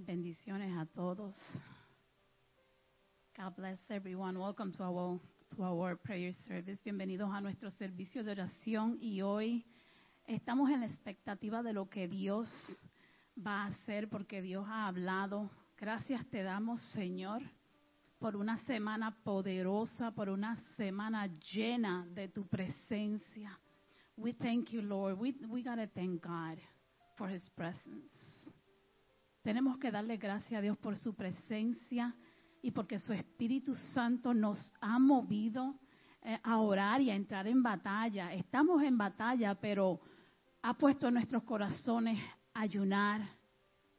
Bendiciones a todos. God bless everyone. Welcome to our, to our prayer service. Bienvenidos a nuestro servicio de oración y hoy estamos en la expectativa de lo que Dios va a hacer porque Dios ha hablado. Gracias te damos, Señor, por una semana poderosa, por una semana llena de tu presencia. We thank you, Lord. We, we got to thank God for his presence. Tenemos que darle gracias a Dios por su presencia y porque su Espíritu Santo nos ha movido eh, a orar y a entrar en batalla. Estamos en batalla, pero ha puesto en nuestros corazones ayunar,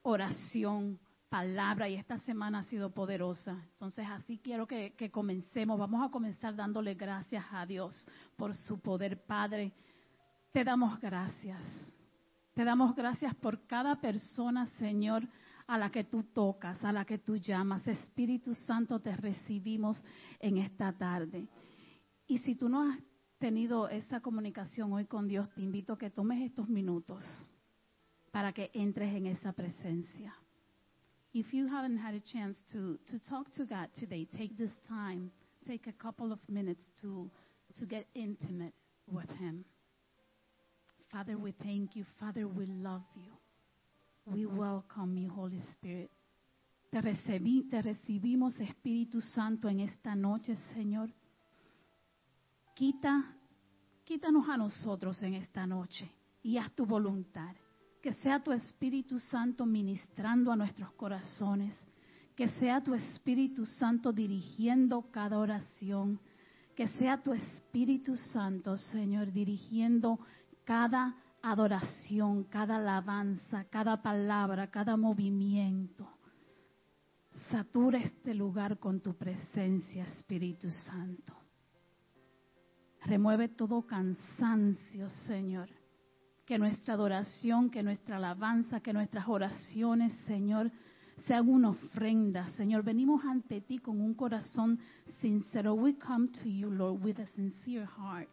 oración, palabra y esta semana ha sido poderosa. Entonces así quiero que, que comencemos. Vamos a comenzar dándole gracias a Dios por su poder, Padre. Te damos gracias. Te damos gracias por cada persona, Señor, a la que tú tocas, a la que tú llamas. Espíritu Santo, te recibimos en esta tarde. Y si tú no has tenido esa comunicación hoy con Dios, te invito a que tomes estos minutos para que entres en esa presencia. If you haven't had a chance to, to talk to God today, take this time, take a couple of minutes to, to get intimate with Him. Father, we thank you. Father, we love you. We welcome you, Holy Spirit. Te, recibí, te recibimos, Espíritu Santo, en esta noche, Señor. Quita, quítanos a nosotros en esta noche y haz tu voluntad. Que sea tu Espíritu Santo ministrando a nuestros corazones. Que sea tu Espíritu Santo dirigiendo cada oración. Que sea tu Espíritu Santo, Señor, dirigiendo cada adoración, cada alabanza, cada palabra, cada movimiento. Satura este lugar con tu presencia, Espíritu Santo. Remueve todo cansancio, Señor. Que nuestra adoración, que nuestra alabanza, que nuestras oraciones, Señor, sean una ofrenda. Señor, venimos ante ti con un corazón sincero. We come to you, Lord, with a sincere heart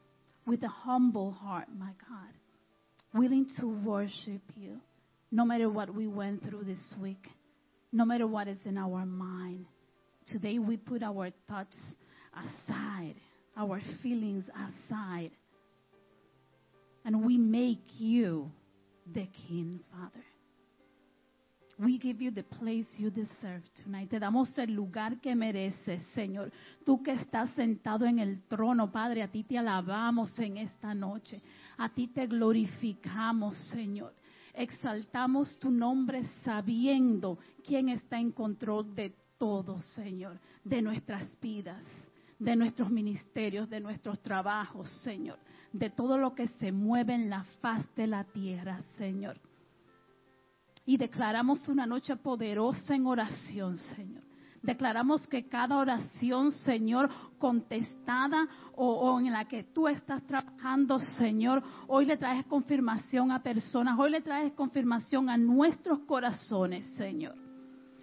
with a humble heart, my God, willing to worship you no matter what we went through this week, no matter what is in our mind. Today we put our thoughts aside, our feelings aside, and we make you the King, Father. We give you the place you deserve tonight. Te damos el lugar que mereces, Señor. Tú que estás sentado en el trono, Padre, a ti te alabamos en esta noche. A ti te glorificamos, Señor. Exaltamos tu nombre sabiendo quién está en control de todo, Señor, de nuestras vidas, de nuestros ministerios, de nuestros trabajos, Señor, de todo lo que se mueve en la faz de la tierra, Señor y declaramos una noche poderosa en oración, Señor. Declaramos que cada oración, Señor, contestada o, en la que tú estás trabajando, Señor, hoy le traes confirmación a personas, hoy le traes confirmación a nuestros corazones, Señor.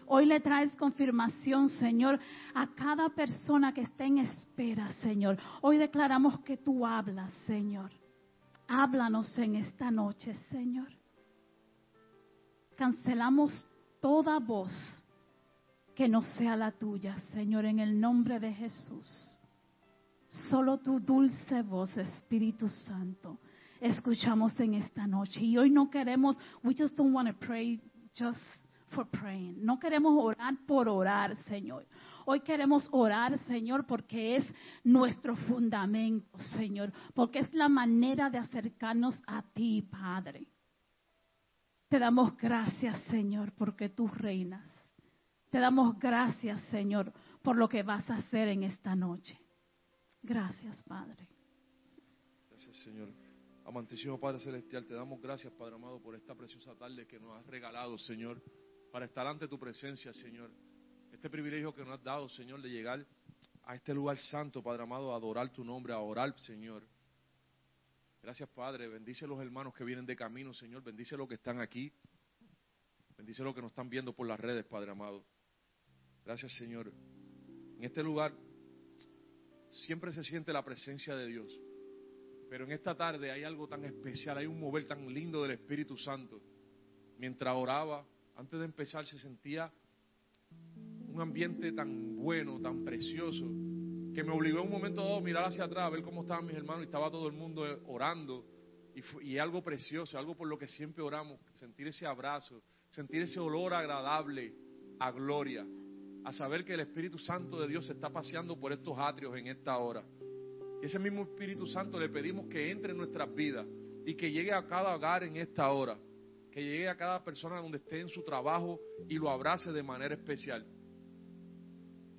Hoy le traes confirmación, Señor, a cada persona que está en espera, Señor. Hoy declaramos que tú hablas, Señor. Háblanos en esta noche, Señor cancelamos toda voz que no sea la tuya, Señor, en el nombre de Jesús. Solo tu dulce voz, Espíritu Santo, escuchamos en esta noche. Y hoy no queremos, we just don't want to pray just for praying. No queremos orar por orar, Señor. Hoy queremos orar, Señor, porque es nuestro fundamento, Señor, porque es la manera de acercarnos a ti, Padre. Te damos gracias, Señor, porque tú reinas. Te damos gracias, Señor, por lo que vas a hacer en esta noche. Gracias, Padre. Gracias, Señor. Amantísimo Padre Celestial, te damos gracias, Padre amado, por esta preciosa tarde que nos has regalado, Señor, para estar ante tu presencia, Señor. Este privilegio que nos has dado, Señor, de llegar a este lugar santo, Padre amado, a adorar tu nombre, a orar, Señor. Gracias, Padre. Bendice a los hermanos que vienen de camino, Señor. Bendice a los que están aquí. Bendice a los que nos están viendo por las redes, Padre amado. Gracias, Señor. En este lugar siempre se siente la presencia de Dios. Pero en esta tarde hay algo tan especial, hay un mover tan lindo del Espíritu Santo. Mientras oraba, antes de empezar se sentía un ambiente tan bueno, tan precioso, que me obligó en un momento dado a mirar hacia atrás, a ver cómo estaban mis hermanos y estaba todo el mundo orando. Y, fue, y algo precioso, algo por lo que siempre oramos, sentir ese abrazo, sentir ese olor agradable a gloria, a saber que el Espíritu Santo de Dios se está paseando por estos atrios en esta hora. Ese mismo Espíritu Santo le pedimos que entre en nuestras vidas y que llegue a cada hogar en esta hora, que llegue a cada persona donde esté en su trabajo y lo abrace de manera especial.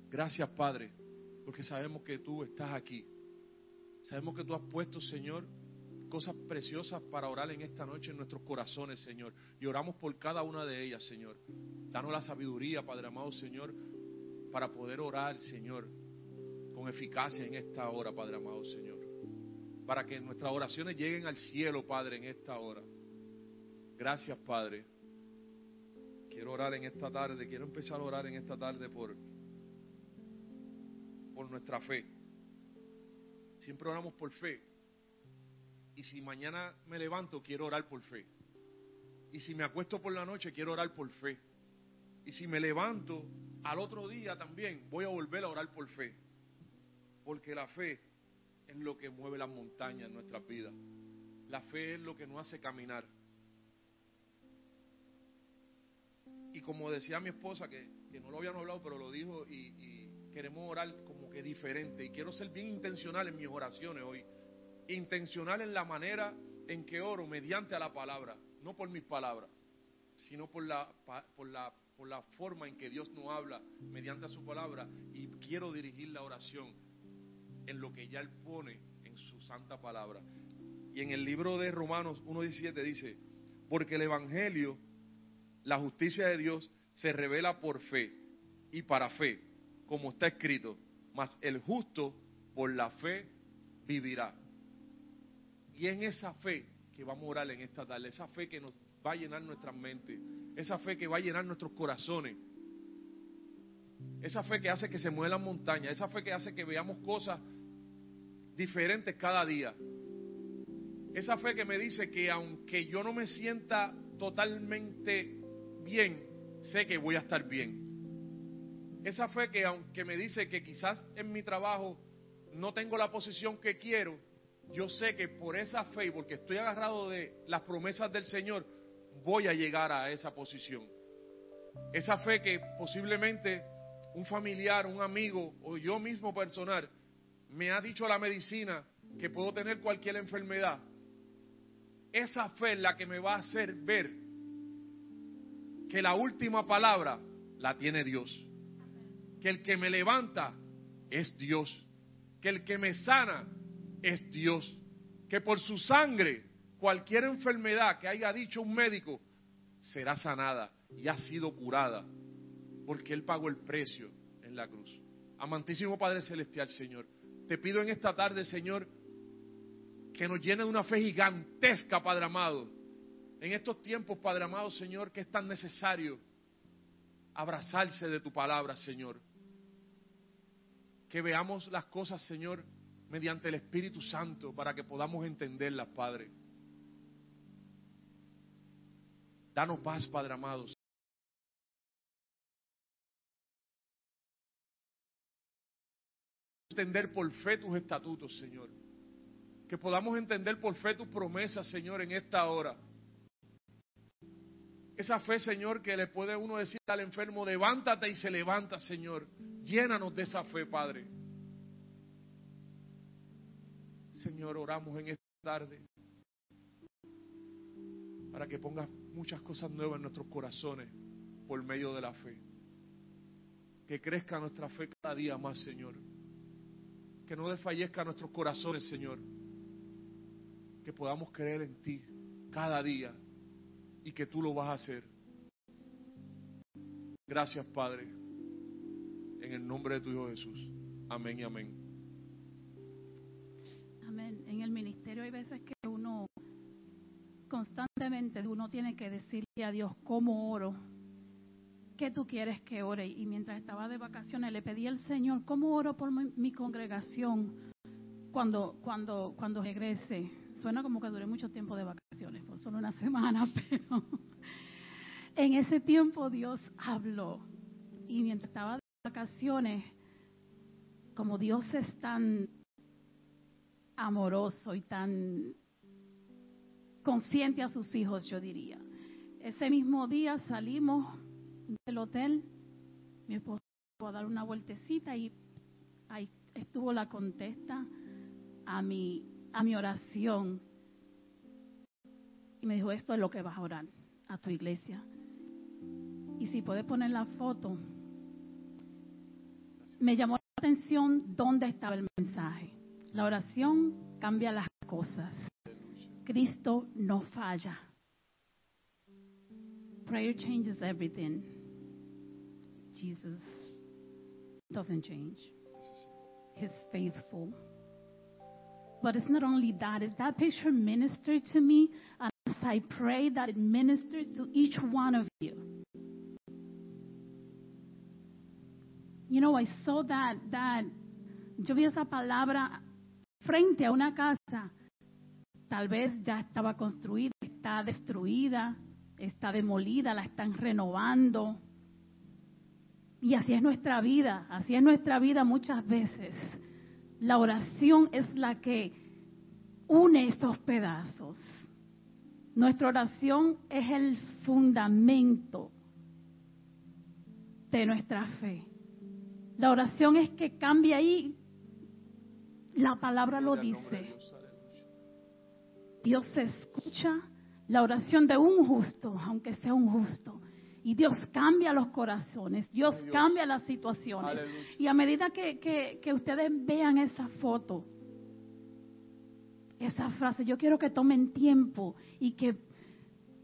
Gracias, Padre, porque sabemos que tú estás aquí. Sabemos que tú has puesto, Señor, cosas preciosas para orar en esta noche en nuestros corazones, Señor. Y oramos por cada una de ellas, Señor. Danos la sabiduría, Padre amado, Señor, para poder orar, Señor, con eficacia en esta hora, Padre amado, Señor. Para que nuestras oraciones lleguen al cielo, Padre, en esta hora. Gracias, Padre. Quiero orar en esta tarde, quiero empezar a orar en esta tarde por, por nuestra fe. Siempre oramos por fe. Y si mañana me levanto, quiero orar por fe. Y si me acuesto por la noche, quiero orar por fe. Y si me levanto al otro día también, voy a volver a orar por fe. Porque la fe es lo que mueve las montañas en nuestras vidas. La fe es lo que nos hace caminar. Y como decía mi esposa, que, no lo habían hablado, pero lo dijo, y, y queremos orar como diferente. Y quiero ser bien intencional en mis oraciones hoy intencional en la manera en que oro mediante a la palabra, no por mis palabras, sino por la, por la, por la forma en que Dios nos habla mediante a su palabra y quiero dirigir la oración en lo que ya Él pone en su santa palabra. Y en el libro de Romanos 1.17 dice, porque el Evangelio, la justicia de Dios, se revela por fe y para fe, como está escrito, mas el justo por la fe vivirá. Y en esa fe que vamos a orar en esta tarde, esa fe que nos va a llenar nuestras mentes, esa fe que va a llenar nuestros corazones, esa fe que hace que se muevan montañas, esa fe que hace que veamos cosas diferentes cada día. Esa fe que me dice que aunque yo no me sienta totalmente bien, sé que voy a estar bien. Esa fe que aunque me dice que quizás en mi trabajo no tengo la posición que quiero, yo sé que por esa fe y porque estoy agarrado de las promesas del Señor, voy a llegar a esa posición. Esa fe que posiblemente un familiar, un amigo o yo mismo personal me ha dicho la medicina que puedo tener cualquier enfermedad. Esa fe es la que me va a hacer ver que la última palabra la tiene Dios. Que el que me levanta es Dios. Que el que me sana es Dios. Que por su sangre cualquier enfermedad que haya dicho un médico será sanada y ha sido curada. Porque Él pagó el precio en la cruz. Amantísimo Padre Celestial, Señor, te pido en esta tarde, Señor, que nos llene de una fe gigantesca, Padre amado. En estos tiempos, Padre amado, Señor, que es tan necesario abrazarse de tu palabra, Señor. Que veamos las cosas, Señor, mediante el Espíritu Santo para que podamos entenderlas, Padre. Danos paz, Padre amado. Entender por fe tus estatutos, Señor. Que podamos entender por fe tus promesas, Señor, en esta hora. Esa fe, Señor, que le puede uno decir al enfermo, levántate y se levanta, Señor. Llénanos de esa fe, Padre. Señor, oramos en esta tarde para que pongas muchas cosas nuevas en nuestros corazones por medio de la fe. Que crezca nuestra fe cada día más, Señor. Que no desfallezca nuestros corazones, Señor. Que podamos creer en ti cada día y que tú lo vas a hacer. Gracias, Padre. En el nombre de tu Hijo Jesús. Amén y amén en el ministerio hay veces que uno constantemente uno tiene que decirle a Dios cómo oro, qué tú quieres que ore. Y mientras estaba de vacaciones le pedí al Señor cómo oro por mi, congregación cuando, cuando, cuando regrese. Suena como que duré mucho tiempo de vacaciones, por solo una semana, pero en ese tiempo Dios habló. Y mientras estaba de vacaciones, como Dios es tan amoroso y tan consciente a sus hijos, yo diría. Ese mismo día salimos del hotel, mi esposo a dar una vueltecita y ahí estuvo la contesta a mi, a mi oración. Y me dijo, esto es lo que vas a orar a tu iglesia. Y si puedes poner la foto, me llamó la atención dónde estaba el mensaje. La oración cambia las cosas. Cristo no falla. Prayer changes everything. Jesus doesn't change. He's faithful. But it's not only that, is that picture ministered to me, and as I pray that it ministers to each one of you. You know, I saw that, that, yo vi esa palabra frente a una casa, tal vez ya estaba construida, está destruida, está demolida, la están renovando. Y así es nuestra vida, así es nuestra vida muchas veces. La oración es la que une esos pedazos. Nuestra oración es el fundamento de nuestra fe. La oración es que cambia ahí. La palabra lo dice. Dios escucha la oración de un justo, aunque sea un justo. Y Dios cambia los corazones, Dios cambia las situaciones. Y a medida que, que, que ustedes vean esa foto, esa frase, yo quiero que tomen tiempo y que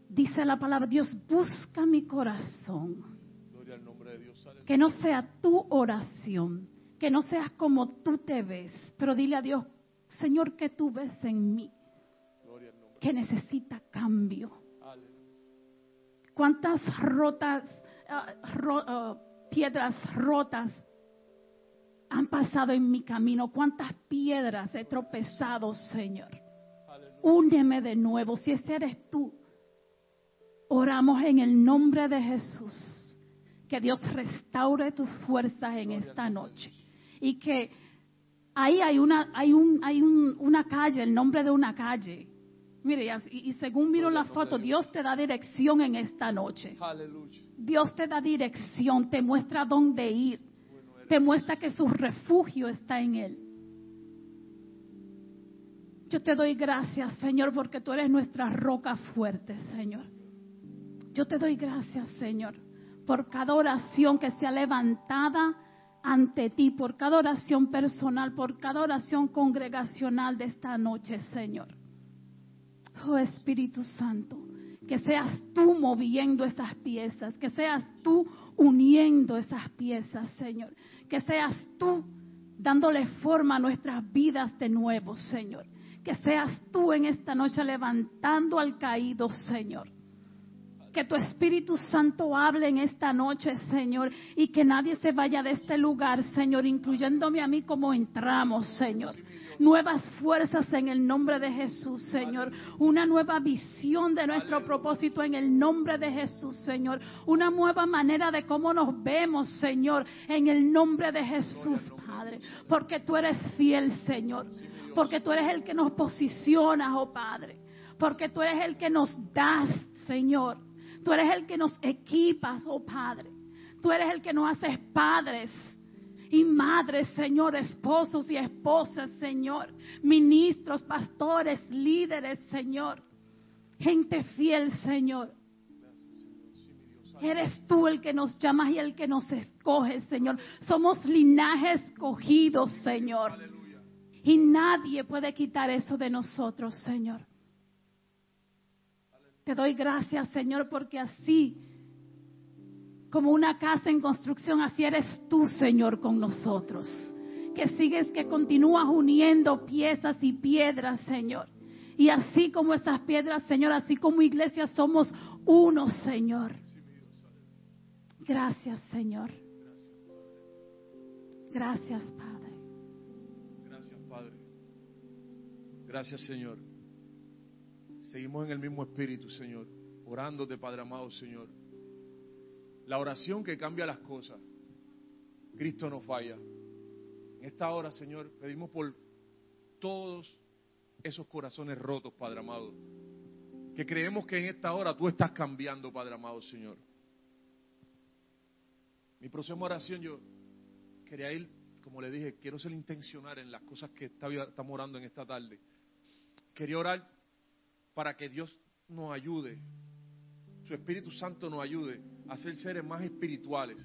dice la palabra, Dios busca mi corazón. Que no sea tu oración, que no seas como tú te ves, pero dile a Dios, Señor, que tú ves en mí, que necesita cambio. ¿Cuántas rotas, uh, ro, uh, piedras rotas han pasado en mi camino? ¿Cuántas piedras he tropezado, Señor? Úneme de nuevo, si ese eres tú. Oramos en el nombre de Jesús. Que Dios restaure tus fuerzas en esta noche. Y que ahí hay una, hay un, hay un, una calle, el nombre de una calle. Mire, y, y según miro la foto, Dios te da dirección en esta noche. Dios te da dirección, te muestra dónde ir, te muestra que su refugio está en Él. Yo te doy gracias, Señor, porque tú eres nuestra roca fuerte, Señor. Yo te doy gracias, Señor, por cada oración que sea levantada ante ti, por cada oración personal, por cada oración congregacional de esta noche, Señor. Oh Espíritu Santo, que seas tú moviendo esas piezas, que seas tú uniendo esas piezas, Señor, que seas tú dándole forma a nuestras vidas de nuevo, Señor, que seas tú en esta noche levantando al caído, Señor. Que tu Espíritu Santo hable en esta noche, Señor, y que nadie se vaya de este lugar, Señor, incluyéndome a mí como entramos, Señor nuevas fuerzas en el nombre de Jesús, Señor. Una nueva visión de nuestro propósito en el nombre de Jesús, Señor. Una nueva manera de cómo nos vemos, Señor, en el nombre de Jesús, Padre. Porque tú eres fiel, Señor. Porque tú eres el que nos posiciona, oh Padre. Porque tú eres el que nos das, Señor. Tú eres el que nos equipas, oh Padre. Tú eres el que nos haces padres y madres, Señor, esposos y esposas, Señor, ministros, pastores, líderes, Señor, gente fiel, Señor. Eres tú el que nos llamas y el que nos escoge, Señor. Somos linaje escogidos, Señor. Y nadie puede quitar eso de nosotros, Señor. Te doy gracias, Señor, porque así como una casa en construcción, así eres tú, Señor, con nosotros. Que sigues, que continúas uniendo piezas y piedras, Señor. Y así como esas piedras, Señor, así como iglesia somos uno, Señor. Gracias, Señor. Gracias, Padre. Gracias, Padre. Gracias, Señor. Seguimos en el mismo espíritu, Señor. Orándote, Padre amado, Señor La oración que cambia las cosas. Cristo no falla. En esta hora, Señor, pedimos por todos esos corazones rotos, Padre amado. Que creemos que en esta hora tú estás cambiando, Padre amado, Señor. Mi próxima oración, yo quería ir, como le dije, quiero ser intencional en las cosas que estamos orando en esta tarde. Quería orar para que Dios nos ayude, su Espíritu Santo nos ayude a ser seres más espirituales,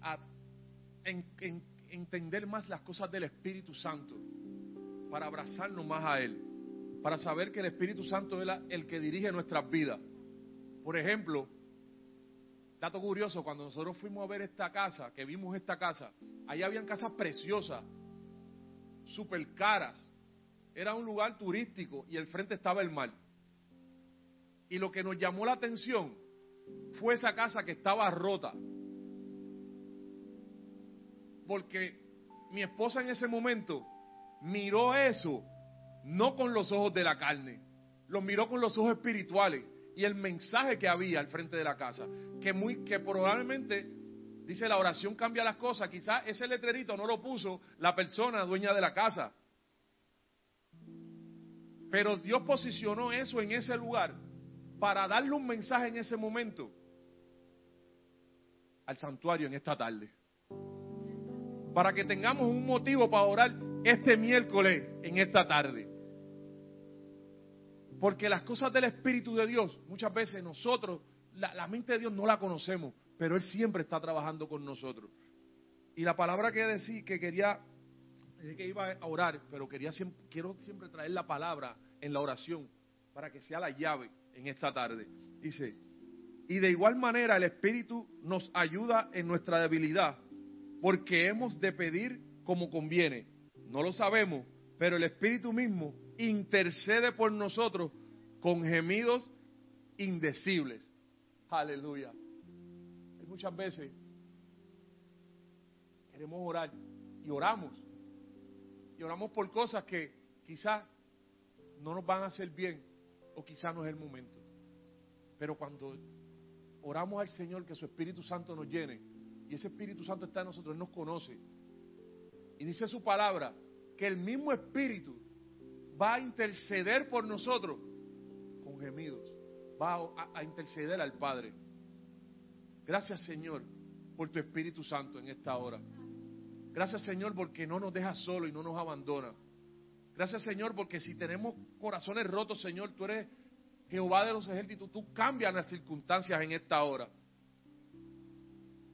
a entender más las cosas del Espíritu Santo, para abrazarnos más a Él, para saber que el Espíritu Santo es el que dirige nuestras vidas. Por ejemplo, dato curioso, cuando nosotros fuimos a ver esta casa, que vimos esta casa, ahí habían casas preciosas, super caras, era un lugar turístico y el frente estaba el mar. Y lo que nos llamó la atención fue esa casa que estaba rota. Porque mi esposa en ese momento miró eso no con los ojos de la carne, lo miró con los ojos espirituales y el mensaje que había al frente de la casa, que muy que probablemente dice la oración cambia las cosas, quizás ese letrerito no lo puso la persona dueña de la casa. Pero Dios posicionó eso en ese lugar para darle un mensaje en ese momento al santuario en esta tarde. Para que tengamos un motivo para orar este miércoles en esta tarde. Porque las cosas del Espíritu de Dios, muchas veces nosotros, la, mente de Dios no la conocemos, pero Él siempre está trabajando con nosotros. Y la palabra que decir, que quería, que iba a orar, pero quería quiero siempre traer la palabra en la oración para que sea la llave en esta tarde. Dice, y de igual manera el Espíritu nos ayuda en nuestra debilidad, porque hemos de pedir como conviene. No lo sabemos, pero el Espíritu mismo intercede por nosotros con gemidos indecibles. Aleluya. Muchas veces queremos orar y oramos. Y oramos por cosas que quizás no nos van a hacer bien o quizás no es el momento. Pero cuando oramos al Señor que su Espíritu Santo nos llene y ese Espíritu Santo está en nosotros, Él nos conoce. Y dice su palabra que el mismo Espíritu va a interceder por nosotros con gemidos. Va a, a interceder al Padre. Gracias Señor por tu Espíritu Santo en esta hora. Gracias Señor porque no nos deja solo y no nos abandona. Gracias Señor porque si tenemos corazones rotos, Señor, tú eres Jehová de los ejércitos, tú cambias las circunstancias en esta hora.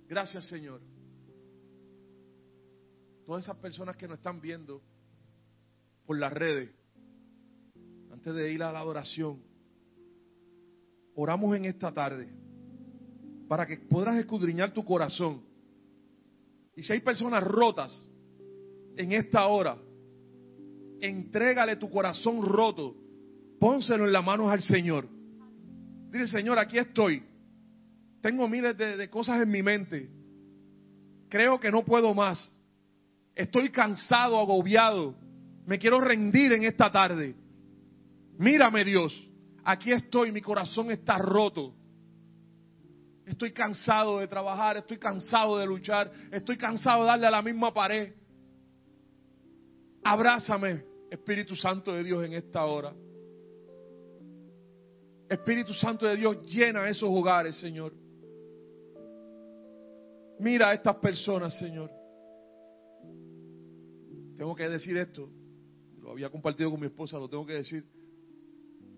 Gracias Señor. Todas esas personas que nos están viendo por las redes, antes de ir a la adoración, oramos en esta tarde para que podrás escudriñar tu corazón. Y si hay personas rotas en esta hora, entrégale tu corazón roto, pónselo en las manos al Señor. Dile, Señor, aquí estoy. Tengo miles de, cosas en mi mente. Creo que no puedo más. Estoy cansado, agobiado. Me quiero rendir en esta tarde. Mírame, Dios. Aquí estoy, mi corazón está roto. Estoy cansado de trabajar, estoy cansado de luchar, estoy cansado de darle a la misma pared. Abrázame, Espíritu Santo de Dios, en esta hora. Espíritu Santo de Dios, llena esos hogares, Señor. Mira a estas personas, Señor. Tengo que decir esto. Lo había compartido con mi esposa, lo tengo que decir.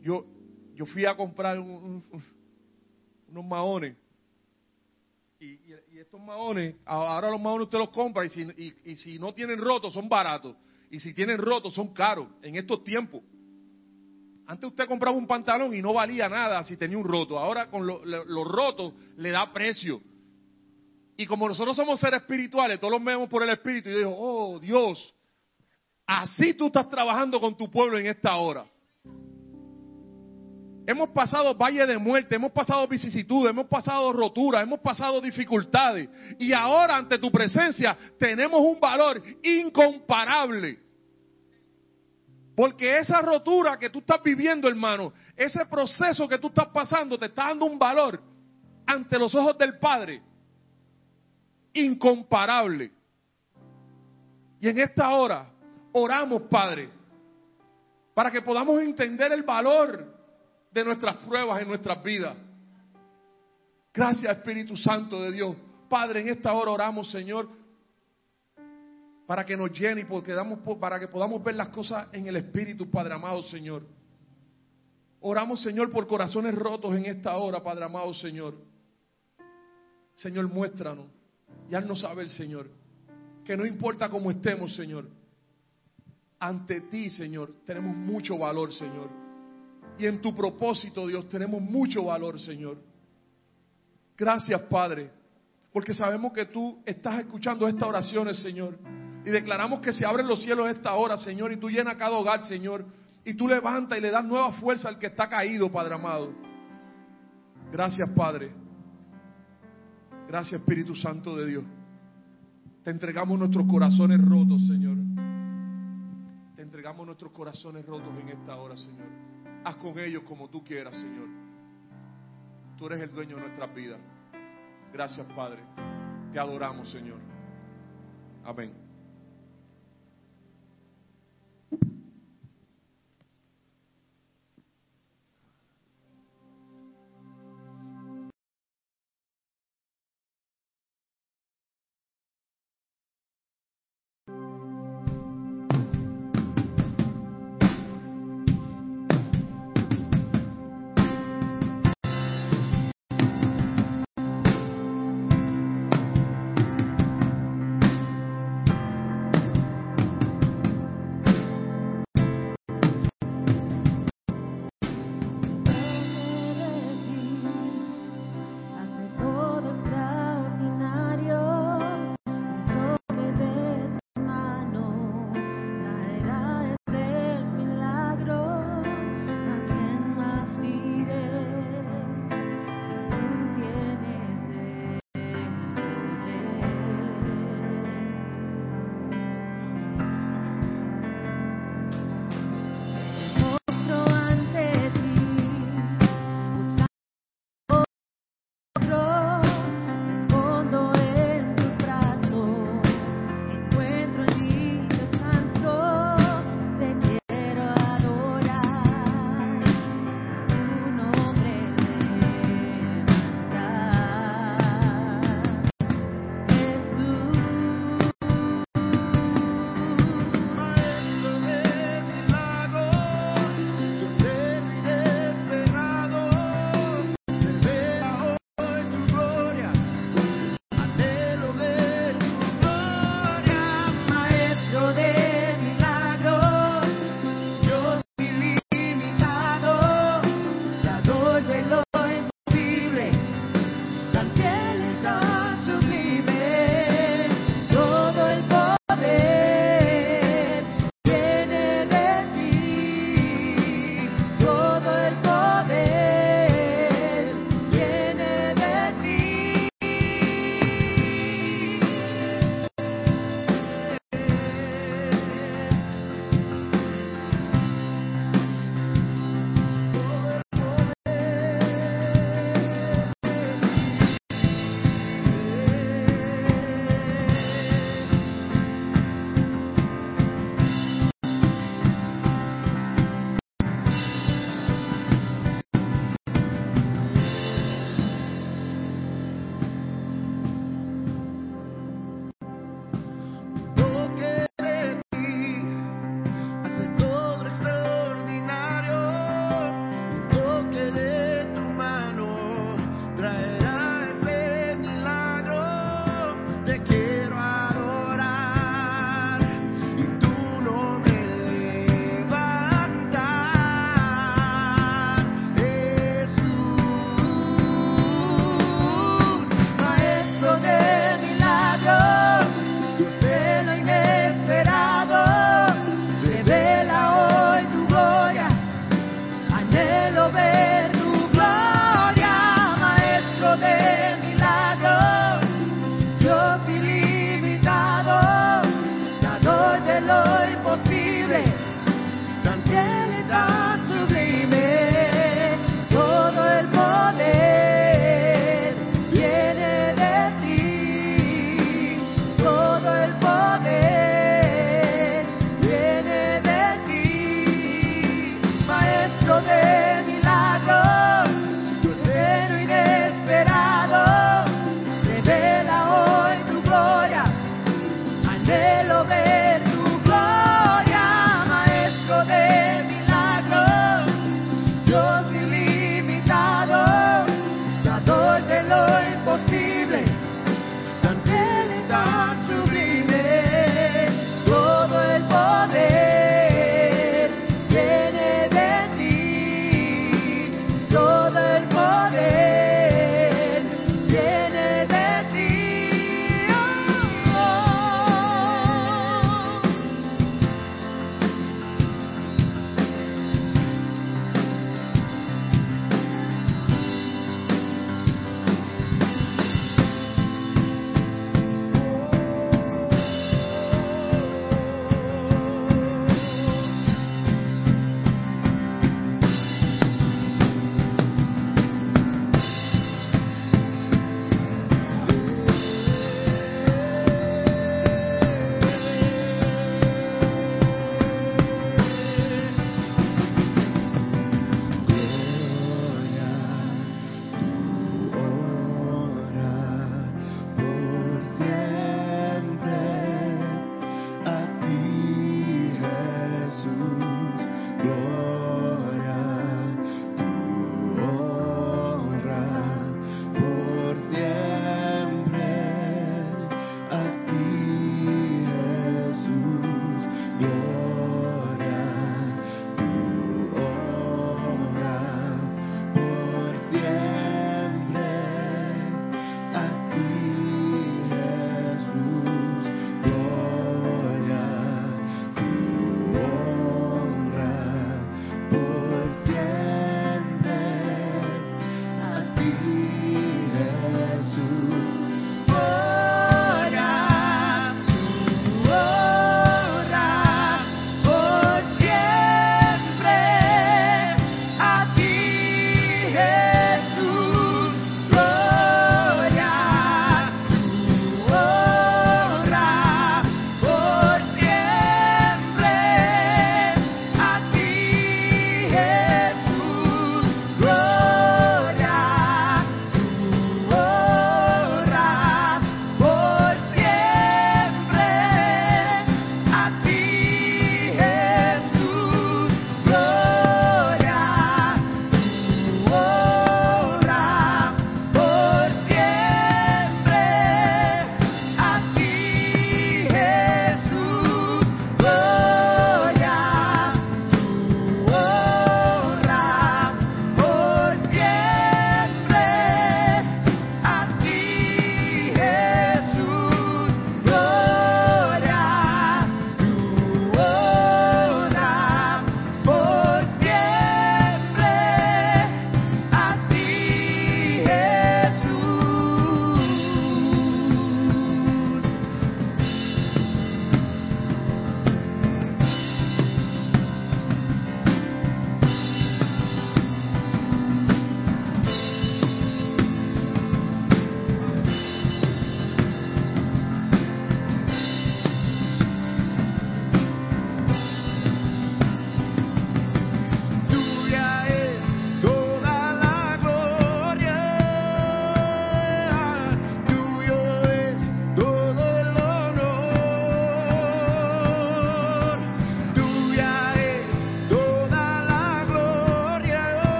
Yo, yo fui a comprar unos maones. Y, estos maones, ahora los maones usted los compra y si, y si no tienen rotos son baratos. Y si tienen rotos, son caros en estos tiempos. Antes usted compraba un pantalón y no valía nada si tenía un roto. Ahora con los rotos le da precio. Y como nosotros somos seres espirituales, todos los vemos por el Espíritu. Y yo digo, oh Dios, así tú estás trabajando con tu pueblo en esta hora. Hemos pasado valle de muerte, hemos pasado vicisitudes, hemos pasado roturas, hemos pasado dificultades. Y ahora ante tu presencia tenemos un valor incomparable. Porque esa rotura que tú estás viviendo, hermano, ese proceso que tú estás pasando te está dando un valor ante los ojos del Padre incomparable. Y en esta hora oramos, Padre, para que podamos entender el valor de nuestras pruebas en nuestras vidas. Gracias, Espíritu Santo de Dios. Padre, en esta hora oramos, Señor, para que nos llene y damos, para que podamos ver las cosas en el Espíritu, Padre amado, Señor. Oramos, Señor, por corazones rotos en esta hora, Padre amado, Señor. Señor, muéstranos y haznos saber, Señor, que no importa cómo estemos, Señor, ante ti, Señor, tenemos mucho valor, Señor. Y en tu propósito, Dios, tenemos mucho valor, Señor. Gracias, Padre, porque sabemos que tú estás escuchando estas oraciones, Señor. Y declaramos que se abren los cielos esta hora, Señor, y tú llenas cada hogar, Señor. Y tú levantas y le das nueva fuerza al que está caído, Padre amado. Gracias, Padre. Gracias, Espíritu Santo de Dios. Te entregamos nuestros corazones rotos, Señor. Te entregamos nuestros corazones rotos en esta hora, Señor. Haz con ellos como tú quieras, Señor. Tú eres el dueño de nuestras vidas. Gracias, Padre. Te adoramos, Señor. Amén.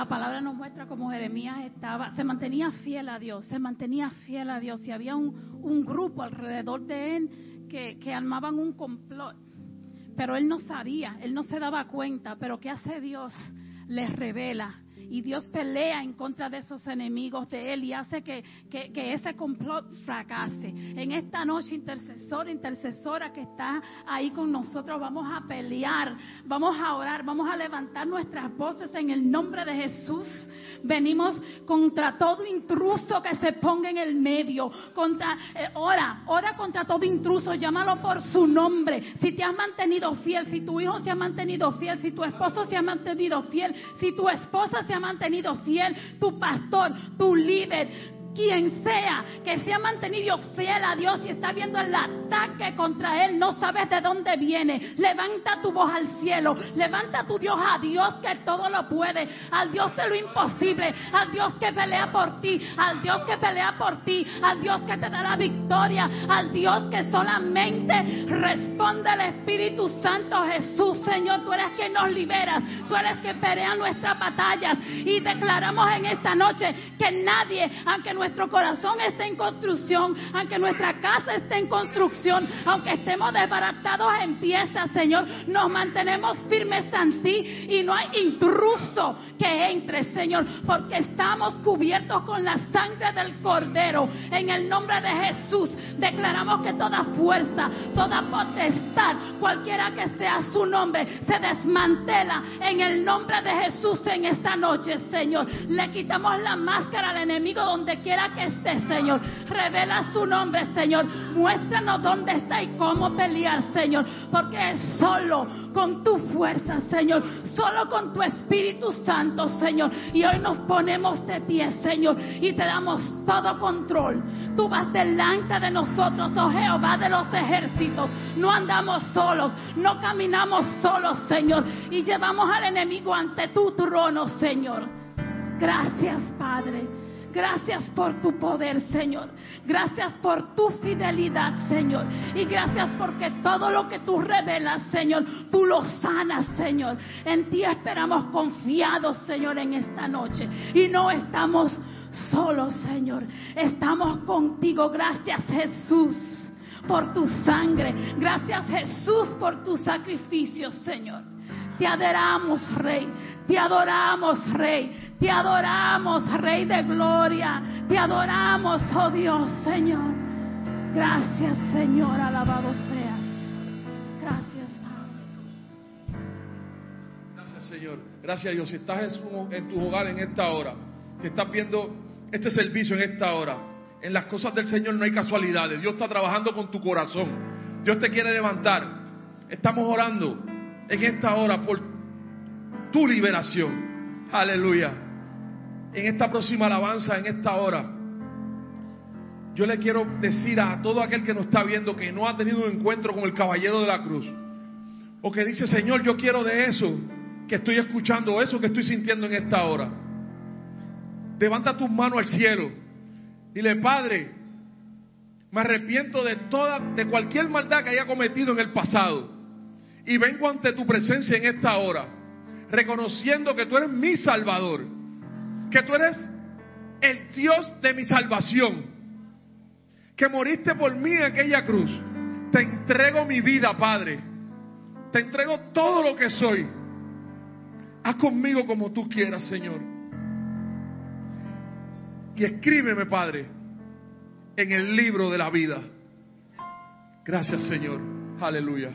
La palabra nos muestra cómo Jeremías estaba, se mantenía fiel a Dios, se mantenía fiel a Dios y había un, grupo alrededor de él que, que armaban un complot, pero él no sabía, él no se daba cuenta, pero ¿qué hace Dios? Les revela. Y Dios pelea en contra de esos enemigos de Él y hace que, que, que ese complot fracase. En esta noche, intercesor, intercesora que está ahí con nosotros, vamos a pelear, vamos a orar, vamos a levantar nuestras voces en el nombre de Jesús. Venimos contra todo intruso que se ponga en el medio. Contra, eh, ora, ora contra todo intruso, llámalo por su nombre. Si te has mantenido fiel, si tu hijo se ha mantenido fiel, si tu esposo se ha mantenido fiel, si tu esposa se ha mantenido fiel, tu pastor, tu líder, quien sea que se ha mantenido fiel a Dios y está viendo el ataque contra él, no sabes de dónde viene. Levanta tu voz al cielo, levanta tu Dios a Dios que todo lo puede, al Dios de lo imposible, al Dios que pelea por ti, al Dios que pelea por ti, al Dios que te dará victoria, al Dios que solamente responde al Espíritu Santo Jesús, Señor, tú eres quien nos liberas, tú eres quien pelea nuestras batallas. Y declaramos en esta noche que nadie, aunque nuestro corazón esté en construcción, aunque nuestra casa esté en construcción, aunque estemos desbaratados en piezas, Señor, nos mantenemos firmes en ti y no hay intruso que entre, Señor, porque estamos cubiertos con la sangre del Cordero. En el nombre de Jesús declaramos que toda fuerza, toda potestad, cualquiera que sea su nombre, se desmantela en el nombre de Jesús en esta noche, Señor. Le quitamos la máscara al enemigo donde quiera que esté, Señor. Revela su nombre, Señor. Muéstranos dónde está y cómo pelear, Señor. Porque es solo con tu fuerza, Señor. Solo con tu Espíritu Santo, Señor. Y hoy nos ponemos de pie, Señor. Y te damos todo control. Tú vas delante de nosotros, oh Jehová de los ejércitos. No andamos solos, no caminamos solos, Señor. Y llevamos al enemigo ante tu trono, Señor. Gracias, Padre. Gracias por tu poder, Señor. Gracias por tu fidelidad, Señor. Y gracias porque todo lo que tú revelas, Señor, tú lo sanas, Señor. En ti esperamos confiados, Señor, en esta noche. Y no estamos solos, Señor. Estamos contigo. Gracias, Jesús, por tu sangre. Gracias, Jesús, por tu sacrificio, Señor. Te adoramos, Rey. Te adoramos, Rey. Te adoramos, Rey de Gloria. Te adoramos, oh Dios, Señor. Gracias, Señor. Alabado seas. Gracias, Padre. Gracias, Señor. Gracias, Dios. Si estás en, tu hogar en esta hora, si estás viendo este servicio en esta hora, en las cosas del Señor no hay casualidades. Dios está trabajando con tu corazón. Dios te quiere levantar. Estamos orando en esta hora por tu liberación. Aleluya. En esta próxima alabanza, en esta hora, yo le quiero decir a todo aquel que nos está viendo que no ha tenido un encuentro con el caballero de la cruz, o que dice, Señor, yo quiero de eso que estoy escuchando, eso que estoy sintiendo en esta hora. Levanta tus manos al cielo. Dile, Padre, me arrepiento de toda, de cualquier maldad que haya cometido en el pasado. Y vengo ante tu presencia en esta hora, reconociendo que tú eres mi Salvador, que tú eres el Dios de mi salvación, que moriste por mí en aquella cruz. Te entrego mi vida, Padre. Te entrego todo lo que soy. Haz conmigo como tú quieras, Señor. Y escríbeme, Padre, en el libro de la vida. Gracias, Señor. Aleluya.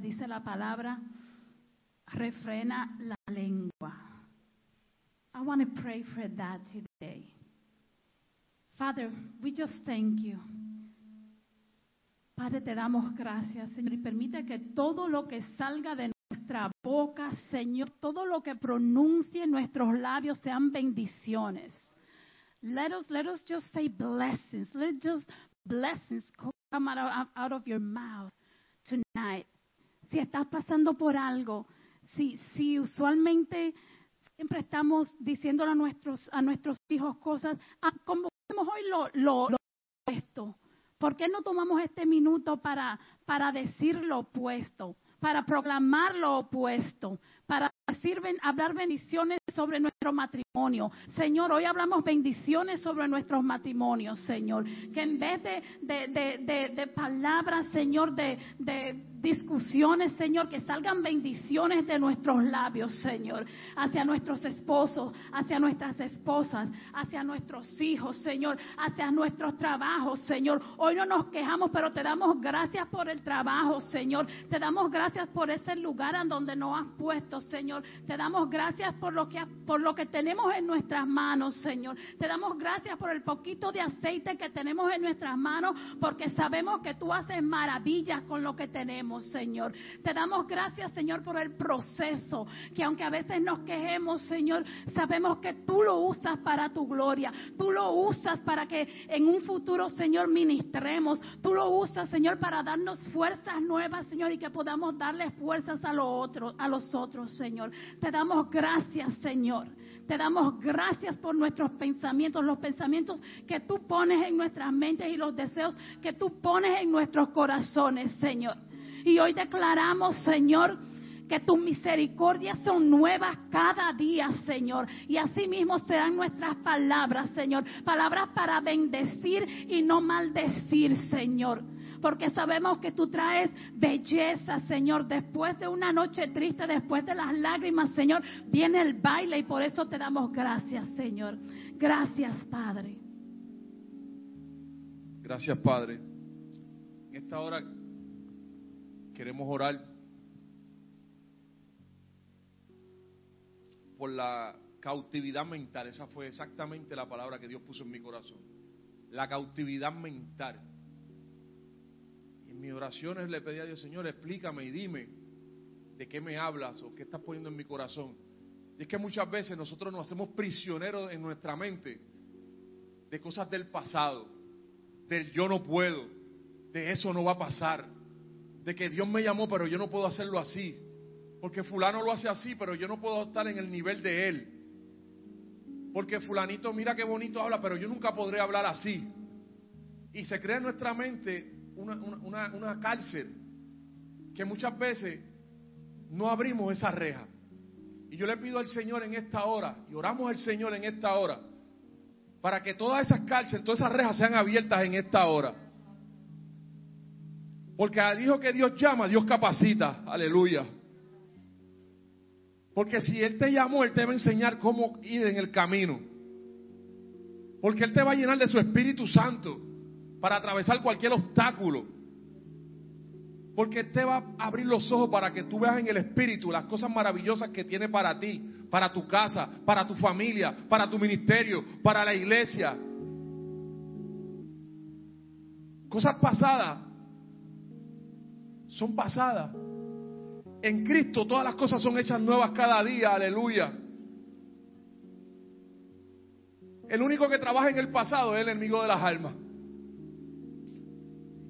Dice la palabra, refrena la lengua. I want to pray for that today. Father, we just thank you. Padre, te damos gracias, Señor, y permite que todo lo que salga de nuestra boca, Señor, todo lo que pronuncie nuestros labios sean bendiciones. Let us, let us just say blessings. Let just blessings come out out of your mouth tonight. Si estás pasando por algo, si, si usualmente siempre estamos diciéndole a nuestros, a nuestros hijos cosas, ah, como hoy lo, lo, opuesto. ¿Por qué no tomamos este minuto para, para decir lo opuesto, para proclamar lo opuesto, para decir, hablar bendiciones sobre nuestro matrimonio? Señor, hoy hablamos bendiciones sobre nuestros matrimonios, Señor. Que en vez de, de, de, de- palabras, Señor, de discusiones, Señor, que salgan bendiciones de nuestros labios, Señor, hacia nuestros esposos, hacia nuestras esposas, hacia nuestros hijos, Señor, hacia nuestros trabajos, Señor. Hoy no nos quejamos, pero te damos gracias por el trabajo, Señor. Te damos gracias por ese lugar en donde nos has puesto, Señor. Te damos gracias por lo que por lo que tenemos en nuestras manos, Señor. Te damos gracias por el poquito de aceite que tenemos en nuestras manos, porque sabemos que tú haces maravillas con lo que tenemos, Señor. Te damos gracias, Señor, por el proceso, que aunque a veces nos quejemos, Señor, sabemos que tú lo usas para tu gloria. Tú lo usas para que en un futuro, Señor, ministremos. Tú lo usas, Señor, para darnos fuerzas nuevas, Señor, y que podamos darle fuerzas a, los otros, a los otros, Señor. Te damos gracias, Señor. Te damos gracias por nuestros pensamientos, los pensamientos que tú pones en nuestras mentes y los deseos que tú pones en nuestros corazones, Señor. Y hoy declaramos, Señor, que tus misericordias son nuevas cada día, Señor. Y así mismo serán nuestras palabras, Señor. Palabras para bendecir y no maldecir, Señor. Porque sabemos que tú traes belleza, Señor. Después de una noche triste, después de las lágrimas, Señor, viene el baile y por eso te damos gracias, Señor. Gracias, Padre. Gracias, Padre. En esta hora queremos orar por la cautividad mental. Esa fue exactamente la palabra que Dios puso en mi corazón. La cautividad mental. Y en mis oraciones le pedí a Dios, Señor, explícame y dime de qué me hablas o qué estás poniendo en mi corazón. Y es que muchas veces nosotros nos hacemos prisioneros en nuestra mente de cosas del pasado, del yo no puedo, de eso no va a pasar, de que Dios me llamó pero yo no puedo hacerlo así, porque fulano lo hace así pero yo no puedo estar en el nivel de él, porque fulanito mira qué bonito habla pero yo nunca podré hablar así. Y se crea en nuestra mente una, una, una, cárcel que muchas veces no abrimos esa reja. Y yo le pido al Señor en esta hora, y oramos al Señor en esta hora, para que todas esas cárceles, todas esas rejas sean abiertas en esta hora. Porque al hijo que Dios llama, Dios capacita. Aleluya. Porque si Él te llamó, Él te va a enseñar cómo ir en el camino. Porque Él te va a llenar de su Espíritu Santo. para atravesar cualquier obstáculo. Porque te va a abrir los ojos para que tú veas en el Espíritu las cosas maravillosas que tiene para ti, para tu casa, para tu familia, para tu ministerio, para la iglesia. Cosas pasadas son pasadas. En Cristo todas las cosas son hechas nuevas cada día, aleluya. El único que trabaja en el pasado es el enemigo de las almas.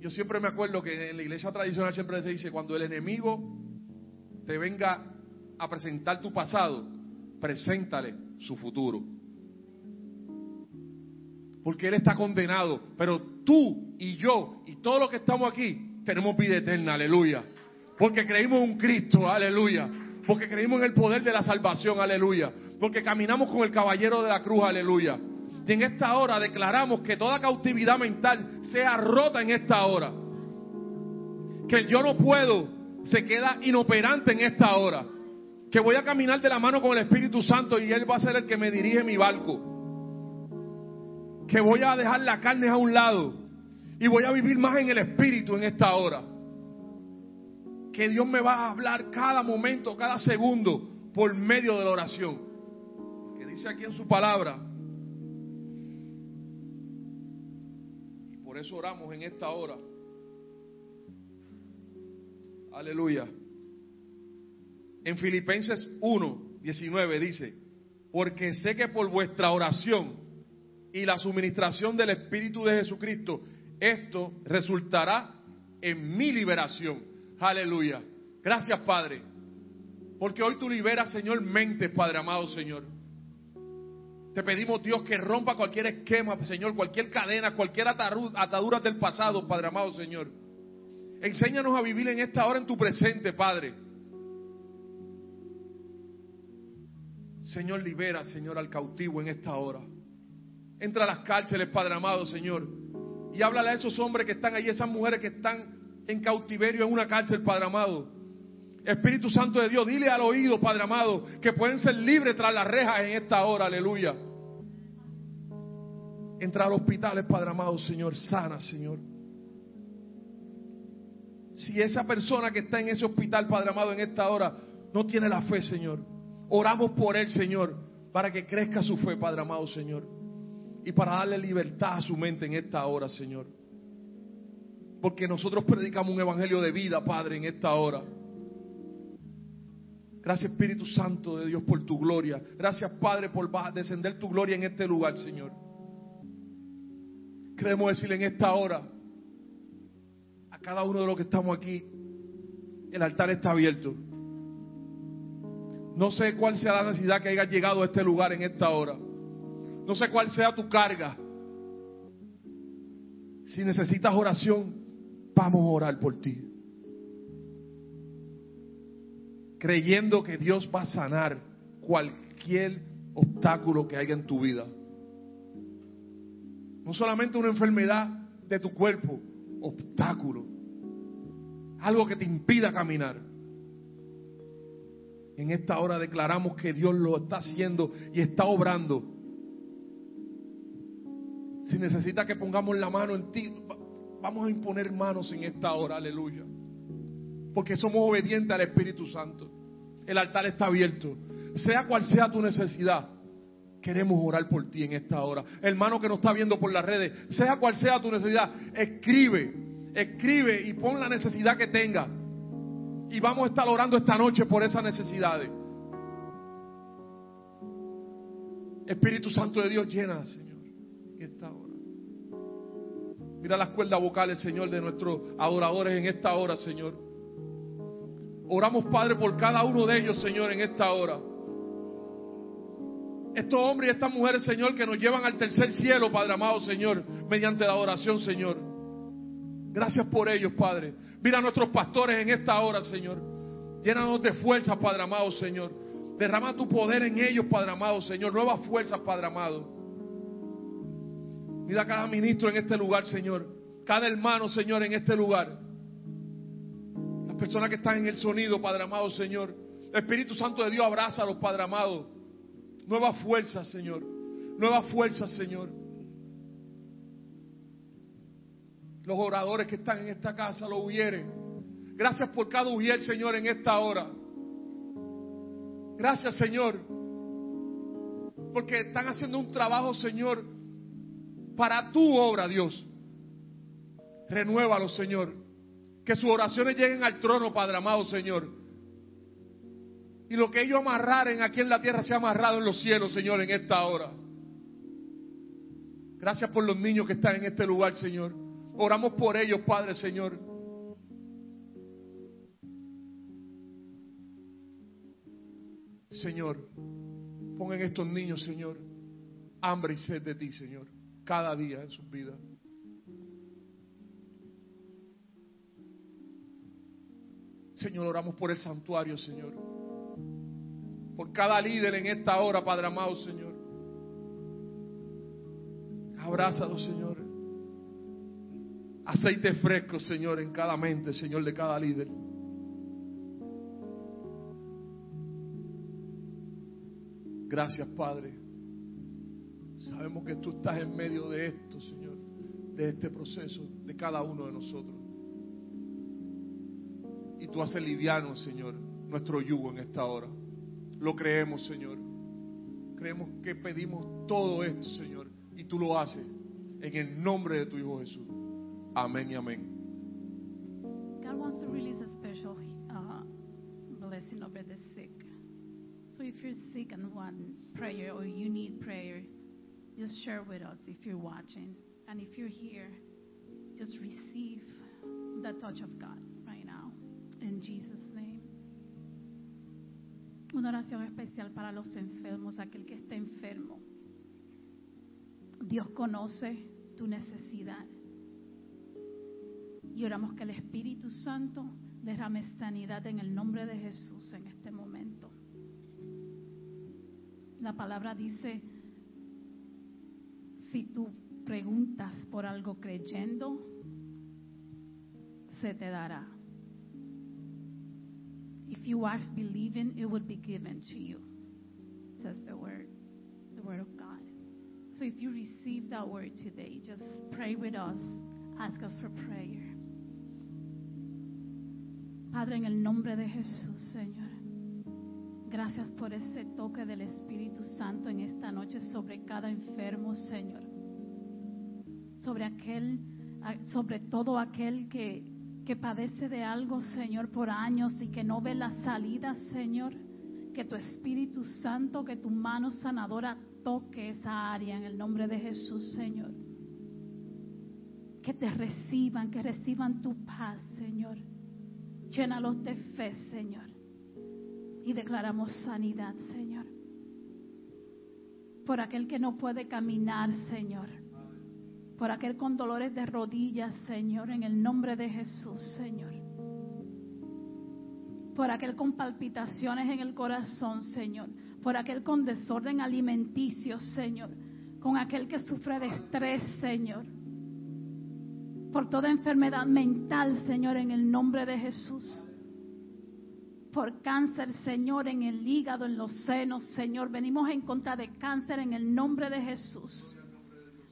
Yo siempre me acuerdo que en la iglesia tradicional siempre se dice, cuando el enemigo te venga a presentar tu pasado, preséntale su futuro. Porque él está condenado, pero tú y yo y todos los que estamos aquí tenemos vida eterna, aleluya. Porque creímos en Cristo, aleluya. Porque creímos en el poder de la salvación, aleluya. Porque caminamos con el caballero de la cruz, aleluya. Y en esta hora declaramos que toda cautividad mental sea rota en esta hora. Que el yo no puedo se queda inoperante en esta hora. Que voy a caminar de la mano con el Espíritu Santo y Él va a ser el que me dirige mi barco. Que voy a dejar la carne a un lado y voy a vivir más en el Espíritu en esta hora. Que Dios me va a hablar cada momento, cada segundo por medio de la oración. Que dice aquí en su palabra Por eso oramos en esta hora. Aleluya. En Filipenses 1, 19 dice, porque sé que por vuestra oración y la suministración del Espíritu de Jesucristo, esto resultará en mi liberación. Aleluya. Gracias, Padre. Porque hoy tú liberas, Señor, mente, Padre amado, Señor. Te pedimos, Dios, que rompa cualquier esquema, Señor, cualquier cadena, cualquier atadura del pasado, Padre amado, Señor. Enséñanos a vivir en esta hora en tu presente, Padre. Señor, libera, Señor, al cautivo en esta hora. Entra a las cárceles, Padre amado, Señor. Y háblale a esos hombres que están ahí, esas mujeres que están en cautiverio en una cárcel, Padre amado. Espíritu Santo de Dios, dile al oído, Padre amado, que pueden ser libres tras las rejas en esta hora, aleluya. Entra al hospital, Padre amado, Señor, sana, Señor. Si esa persona que está en ese hospital, Padre amado, en esta hora, no tiene la fe, Señor, oramos por él, Señor, para que crezca su fe, Padre amado, Señor. Y para darle libertad a su mente en esta hora, Señor. Porque nosotros predicamos un evangelio de vida, Padre, en esta hora. Gracias Espíritu Santo de Dios por tu gloria. Gracias Padre por descender tu gloria en este lugar, Señor. Queremos decirle en esta hora a cada uno de los que estamos aquí, el altar está abierto. No sé cuál sea la necesidad que haya llegado a este lugar en esta hora. No sé cuál sea tu carga. Si necesitas oración, vamos a orar por ti. creyendo que Dios va a sanar cualquier obstáculo que haya en tu vida. No solamente una enfermedad de tu cuerpo, obstáculo. Algo que te impida caminar. En esta hora declaramos que Dios lo está haciendo y está obrando. Si necesita que pongamos la mano en ti, vamos a imponer manos en esta hora, aleluya porque somos obedientes al Espíritu Santo. El altar está abierto. Sea cual sea tu necesidad, queremos orar por ti en esta hora. Hermano que nos está viendo por las redes, sea cual sea tu necesidad, escribe, escribe y pon la necesidad que tenga. Y vamos a estar orando esta noche por esas necesidades. Espíritu Santo de Dios llena, Señor, en esta hora. Mira las cuerdas vocales, Señor, de nuestros adoradores en esta hora, Señor. Oramos, Padre, por cada uno de ellos, Señor, en esta hora. Estos hombres y estas mujeres, Señor, que nos llevan al tercer cielo, Padre amado, Señor, mediante la oración, Señor. Gracias por ellos, Padre. Mira a nuestros pastores en esta hora, Señor. Llénanos de fuerza, Padre amado, Señor. Derrama tu poder en ellos, Padre amado, Señor. Nuevas fuerzas, Padre amado. Mira cada ministro en este lugar, Señor. Cada hermano, Señor, en este lugar personas que están en el sonido, Padre amado, Señor. El Espíritu Santo de Dios abraza a los Padre amado. Nueva fuerza, Señor. Nueva fuerza, Señor. los oradores que están en esta casa, los ujieres. Gracias por cada ujier, Señor, en esta hora. Gracias, Señor, porque están haciendo un trabajo, Señor, para tu obra, Dios. Renuévalo, Señor. Que sus oraciones lleguen al trono, Padre amado, Señor. Y lo que ellos amarraren aquí en la tierra sea amarrado en los cielos, Señor, en esta hora. Gracias por los niños que están en este lugar, Señor. Oramos por ellos, Padre, Señor. Señor, pon en estos niños, Señor, hambre y sed de ti, Señor, cada día en sus vidas. Señor, oramos por el santuario, Señor. Por cada líder en esta hora, Padre amado, Señor. Abrázalo, Señor. Aceite fresco, Señor, en cada mente, Señor, de cada líder. Gracias, Padre. Sabemos que tú estás en medio de esto, Señor, de este proceso, de cada uno de nosotros. Y tú haces liviano, Señor, nuestro yugo en esta hora. Lo creemos, Señor. Creemos que pedimos todo esto, Señor, y tú lo haces en el nombre de tu Hijo Jesús. Amén y amén. God wants to release a special uh, blessing over the sick. So if you're sick and want prayer or you need prayer, just share with us if you're watching. And if you're here, just receive the touch of God right now. In Jesus' name. Una oración especial para los enfermos, aquel que esté enfermo. Dios conoce tu necesidad. Y oramos que el Espíritu Santo derrame sanidad en el nombre de Jesús en este momento. La palabra dice, si tú preguntas por algo creyendo, se te dará. If you ask believing, it will be given to you, says the word, the word of God. So if you receive that word today, just pray with us. Ask us for prayer. Padre, en el nombre de Jesús, Señor. Gracias por ese toque del Espíritu Santo en esta noche sobre cada enfermo, Señor. Sobre aquel, sobre todo aquel que, que padece de algo, Señor, por años y que no ve la salida, Señor. Que tu Espíritu Santo, que tu mano sanadora toque esa área en el nombre de Jesús, Señor. Que te reciban, que reciban tu paz, Señor. Llénalos de fe, Señor. Y declaramos sanidad, Señor. Por aquel que no puede caminar, Señor. Por aquel con dolores de rodillas, Señor, en el nombre de Jesús, Señor. Por aquel con palpitaciones en el corazón, Señor. Por aquel con desorden alimenticio, Señor. Con aquel que sufre de estrés, Señor. Por toda enfermedad mental, Señor, en el nombre de Jesús por cáncer, Señor, en el hígado, en los senos, Señor. Venimos en contra de cáncer en el nombre de Jesús.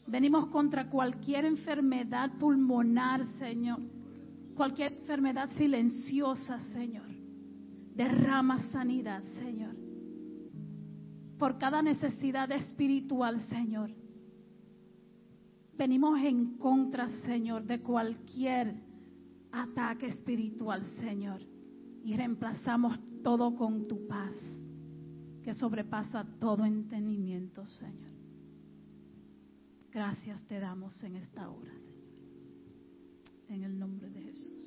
Venimos contra cualquier enfermedad pulmonar, Señor. Cualquier enfermedad silenciosa, Señor. Derrama sanidad, Señor. Por cada necesidad espiritual, Señor. Venimos en contra, Señor, de cualquier ataque espiritual, Señor y reemplazamos todo con tu paz, que sobrepasa todo entendimiento, Señor. Gracias te damos en esta hora, Señor. En el nombre de Jesús.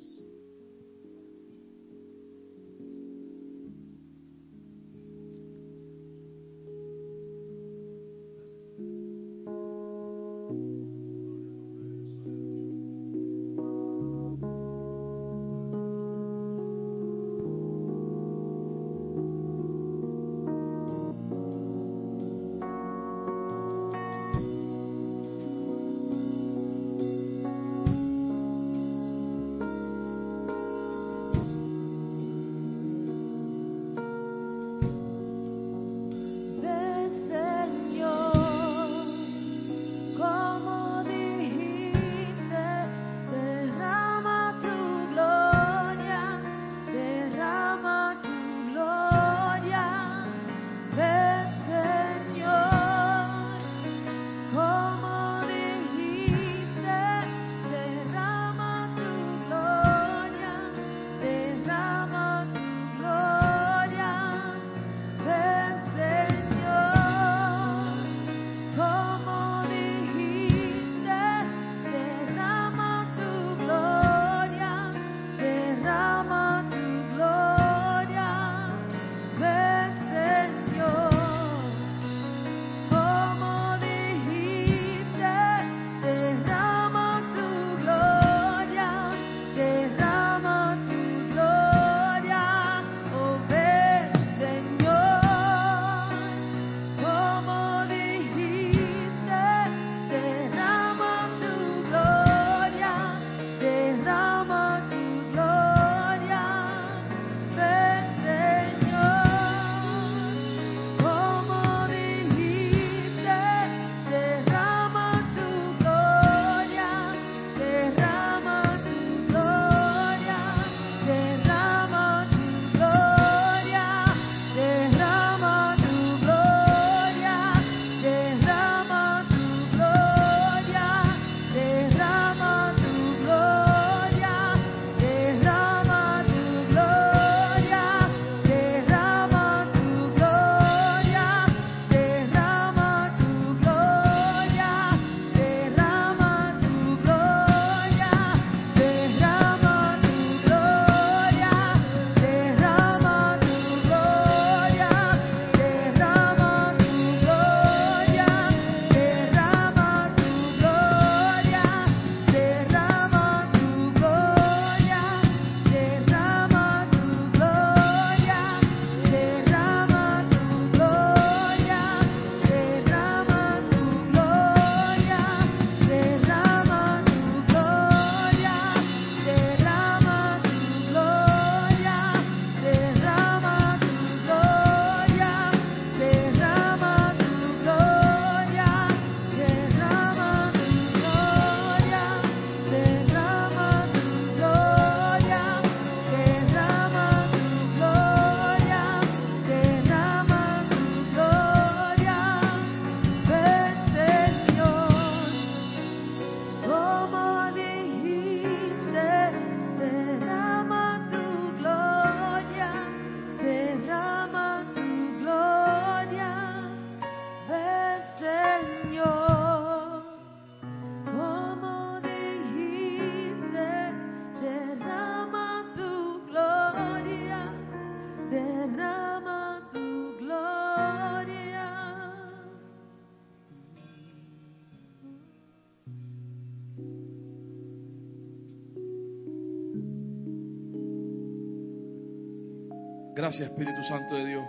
Gracias Espíritu Santo de Dios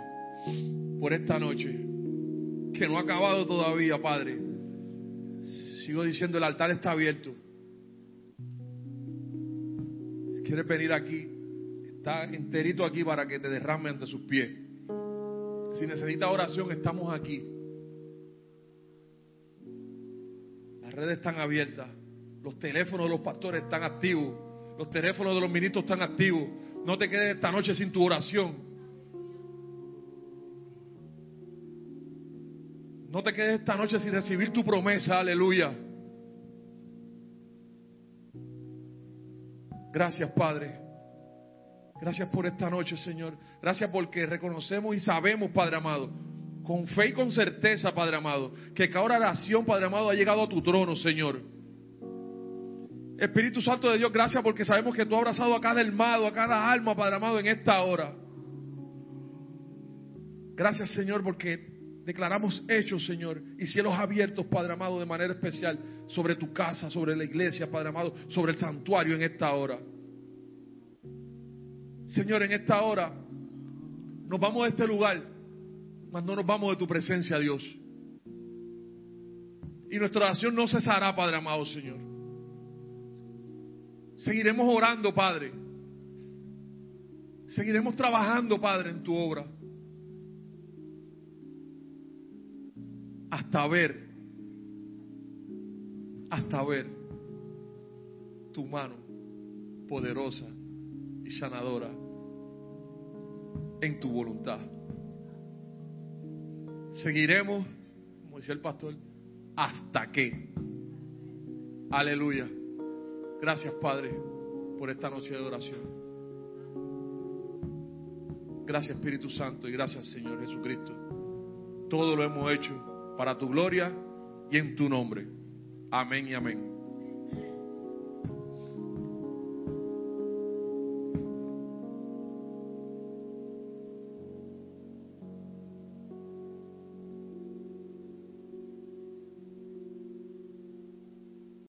por esta noche que no ha acabado todavía, Padre. Sigo diciendo, el altar está abierto. Si quieres venir aquí, está enterito aquí para que te derrame ante sus pies. Si necesitas oración, estamos aquí. Las redes están abiertas. Los teléfonos de los pastores están activos. Los teléfonos de los ministros están activos. No te quedes esta noche sin tu oración. No te quedes esta noche sin recibir tu promesa, aleluya. Gracias, Padre. Gracias por esta noche, Señor. Gracias porque reconocemos y sabemos, Padre amado, con fe y con certeza, Padre amado, que cada oración, Padre amado, ha llegado a tu trono, Señor. Espíritu Santo de Dios, gracias porque sabemos que tú has abrazado a cada hermano, a cada alma, Padre amado, en esta hora. Gracias, Señor, porque declaramos hechos, Señor, y cielos abiertos, Padre amado, de manera especial sobre tu casa, sobre la iglesia, Padre amado, sobre el santuario en esta hora. Señor, en esta hora nos vamos de este lugar, mas no nos vamos de tu presencia, Dios. Y nuestra oración no cesará, Padre amado, Señor. Seguiremos orando, Padre. Seguiremos trabajando, Padre, en tu obra. Hasta ver, hasta ver tu mano poderosa y sanadora en tu voluntad. Seguiremos, como decía el pastor, hasta que. Aleluya. Gracias Padre por esta noche de oración. Gracias Espíritu Santo y gracias Señor Jesucristo. Todo lo hemos hecho para tu gloria y en tu nombre. Amén y amén.